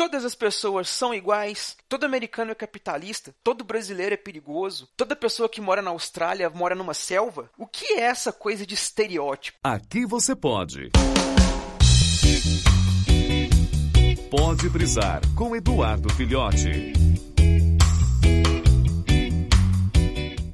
todas as pessoas são iguais, todo americano é capitalista, todo brasileiro é perigoso, toda pessoa que mora na Austrália mora numa selva? O que é essa coisa de estereótipo? Aqui você pode. Pode brisar com Eduardo Filhote.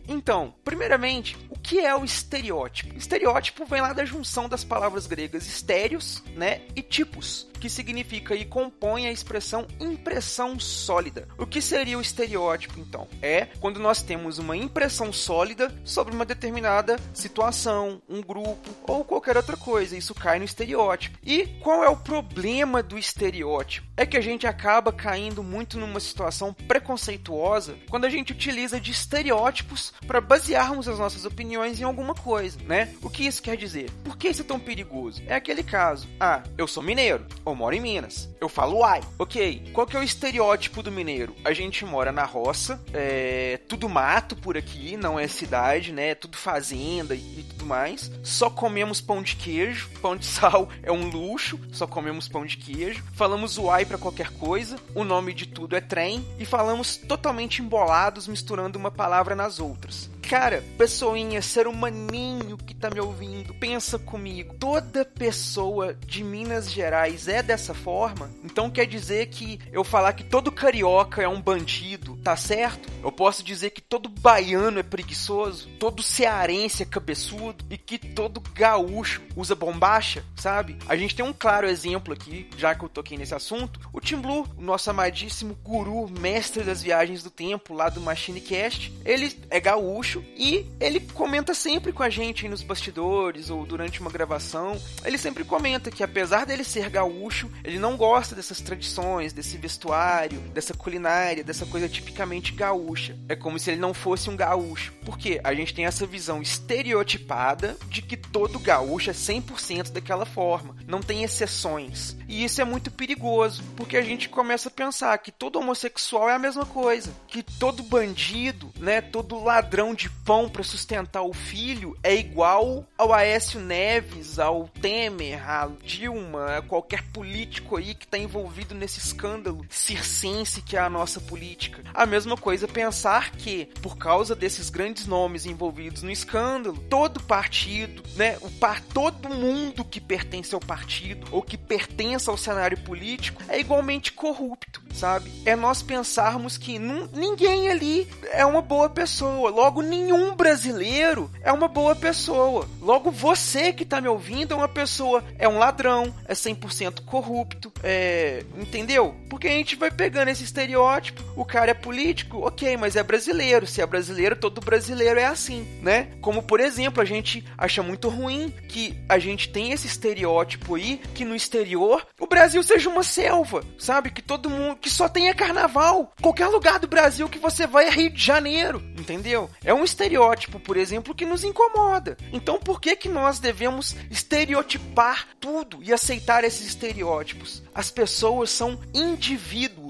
Então, primeiramente, que é o estereótipo? Estereótipo vem lá da junção das palavras gregas estéreos, né, e tipos, que significa e compõe a expressão impressão sólida. O que seria o estereótipo, então? É quando nós temos uma impressão sólida sobre uma determinada situação, um grupo ou qualquer outra coisa. Isso cai no estereótipo. E qual é o problema do estereótipo? É que a gente acaba caindo muito numa situação preconceituosa quando a gente utiliza de estereótipos para basearmos as nossas opiniões em alguma coisa, né? O que isso quer dizer? Por que isso é tão perigoso? É aquele caso. Ah, eu sou mineiro ou moro em Minas. Eu falo uai. Ok, qual que é o estereótipo do mineiro? A gente mora na roça, é tudo mato por aqui, não é cidade, né? É tudo fazenda e, e tudo mais. Só comemos pão de queijo, pão de sal é um luxo, só comemos pão de queijo. Falamos uai para qualquer coisa, o nome de tudo é trem e falamos totalmente embolados, misturando uma palavra nas outras. Cara, pessoinha, ser humaninho que tá me ouvindo, pensa comigo. Toda pessoa de Minas Gerais é dessa forma? Então quer dizer que eu falar que todo carioca é um bandido, tá certo? Eu posso dizer que todo baiano é preguiçoso, todo cearense é cabeçudo e que todo gaúcho usa bombacha, sabe? A gente tem um claro exemplo aqui, já que eu toquei nesse assunto. O Tim Blue, o nosso amadíssimo guru, mestre das viagens do tempo lá do Machine Cast, ele é gaúcho e ele comenta sempre com a gente nos bastidores ou durante uma gravação. Ele sempre comenta que apesar dele ser gaúcho, ele não gosta dessas tradições, desse vestuário, dessa culinária, dessa coisa tipicamente gaúcha. É como se ele não fosse um gaúcho. Porque a gente tem essa visão estereotipada de que todo gaúcho é 100% daquela forma, não tem exceções. E isso é muito perigoso, porque a gente começa a pensar que todo homossexual é a mesma coisa, que todo bandido, né, todo ladrão de pão para sustentar o filho é igual ao Aécio Neves, ao Temer, a Dilma, a qualquer político aí que está envolvido nesse escândalo circense que é a nossa política. A mesma coisa pensar que, por causa desses grandes nomes envolvidos no escândalo, todo partido, né, o par, todo mundo que pertence ao partido ou que pertence ao cenário político é igualmente corrupto, sabe? É nós pensarmos que ninguém ali é uma boa pessoa, logo nenhum brasileiro é uma boa pessoa. Logo você que tá me ouvindo é uma pessoa, é um ladrão, é 100% corrupto, é, entendeu? Porque a gente vai pegando esse estereótipo, o cara é político, OK, mas é brasileiro, se é brasileiro, todo brasileiro é assim, né? Como por exemplo, a gente acha muito ruim que a gente tem esse estereótipo aí que no exterior o Brasil seja uma selva, sabe? Que todo mundo que só tenha carnaval. Qualquer lugar do Brasil que você vai é Rio de Janeiro, entendeu? É um estereótipo, por exemplo, que nos incomoda. Então, por que que nós devemos estereotipar tudo e aceitar esses estereótipos? As pessoas são indivíduos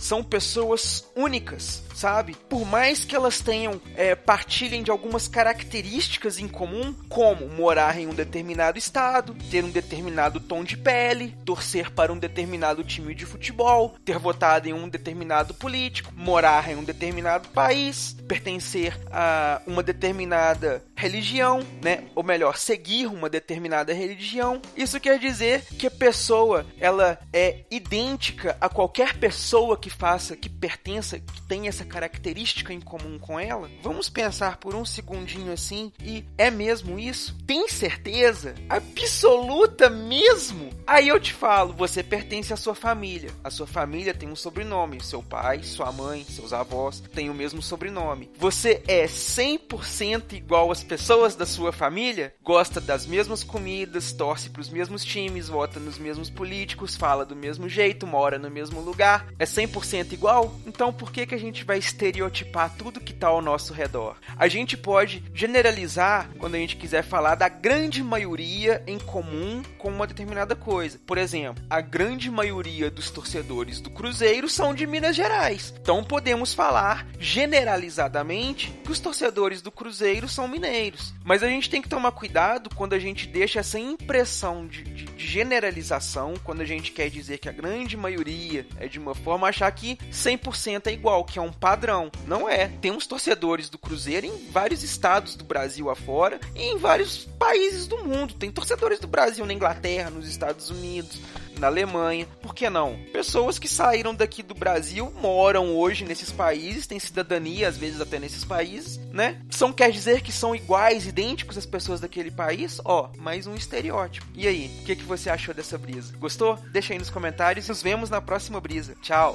são pessoas únicas, sabe? Por mais que elas tenham, é, partilhem de algumas características em comum, como morar em um determinado estado, ter um determinado tom de pele, torcer para um determinado time de futebol, ter votado em um determinado político, morar em um determinado país, pertencer a uma determinada religião, né? Ou melhor, seguir uma determinada religião. Isso quer dizer que a pessoa ela é idêntica a qualquer pessoa que faça, que pertença, que tenha essa característica em comum com ela? Vamos pensar por um segundinho assim e é mesmo isso? Tem certeza? Absoluta mesmo? Aí eu te falo, você pertence à sua família. A sua família tem um sobrenome, seu pai, sua mãe, seus avós têm o mesmo sobrenome. Você é 100% igual às pessoas da sua família? Gosta das mesmas comidas, torce para os mesmos times, vota nos mesmos políticos, fala do mesmo jeito, mora no mesmo lugar? É 100% 100% igual, então por que, que a gente vai estereotipar tudo que está ao nosso redor? A gente pode generalizar quando a gente quiser falar da grande maioria em comum com uma determinada coisa. Por exemplo, a grande maioria dos torcedores do Cruzeiro são de Minas Gerais. Então podemos falar generalizadamente que os torcedores do Cruzeiro são mineiros. Mas a gente tem que tomar cuidado quando a gente deixa essa impressão de, de de generalização, quando a gente quer dizer que a grande maioria é de uma forma, achar que 100% é igual, que é um padrão. Não é. Tem uns torcedores do Cruzeiro em vários estados do Brasil afora e em vários países do mundo. Tem torcedores do Brasil na Inglaterra, nos Estados Unidos, na Alemanha. Por que não? Pessoas que saíram daqui do Brasil moram hoje nesses países, têm cidadania às vezes até nesses países, né? São quer dizer que são iguais, idênticos às pessoas daquele país? Ó, mais um estereótipo. E aí, o que, que você achou dessa brisa? Gostou? Deixa aí nos comentários. Nos vemos na próxima brisa. Tchau.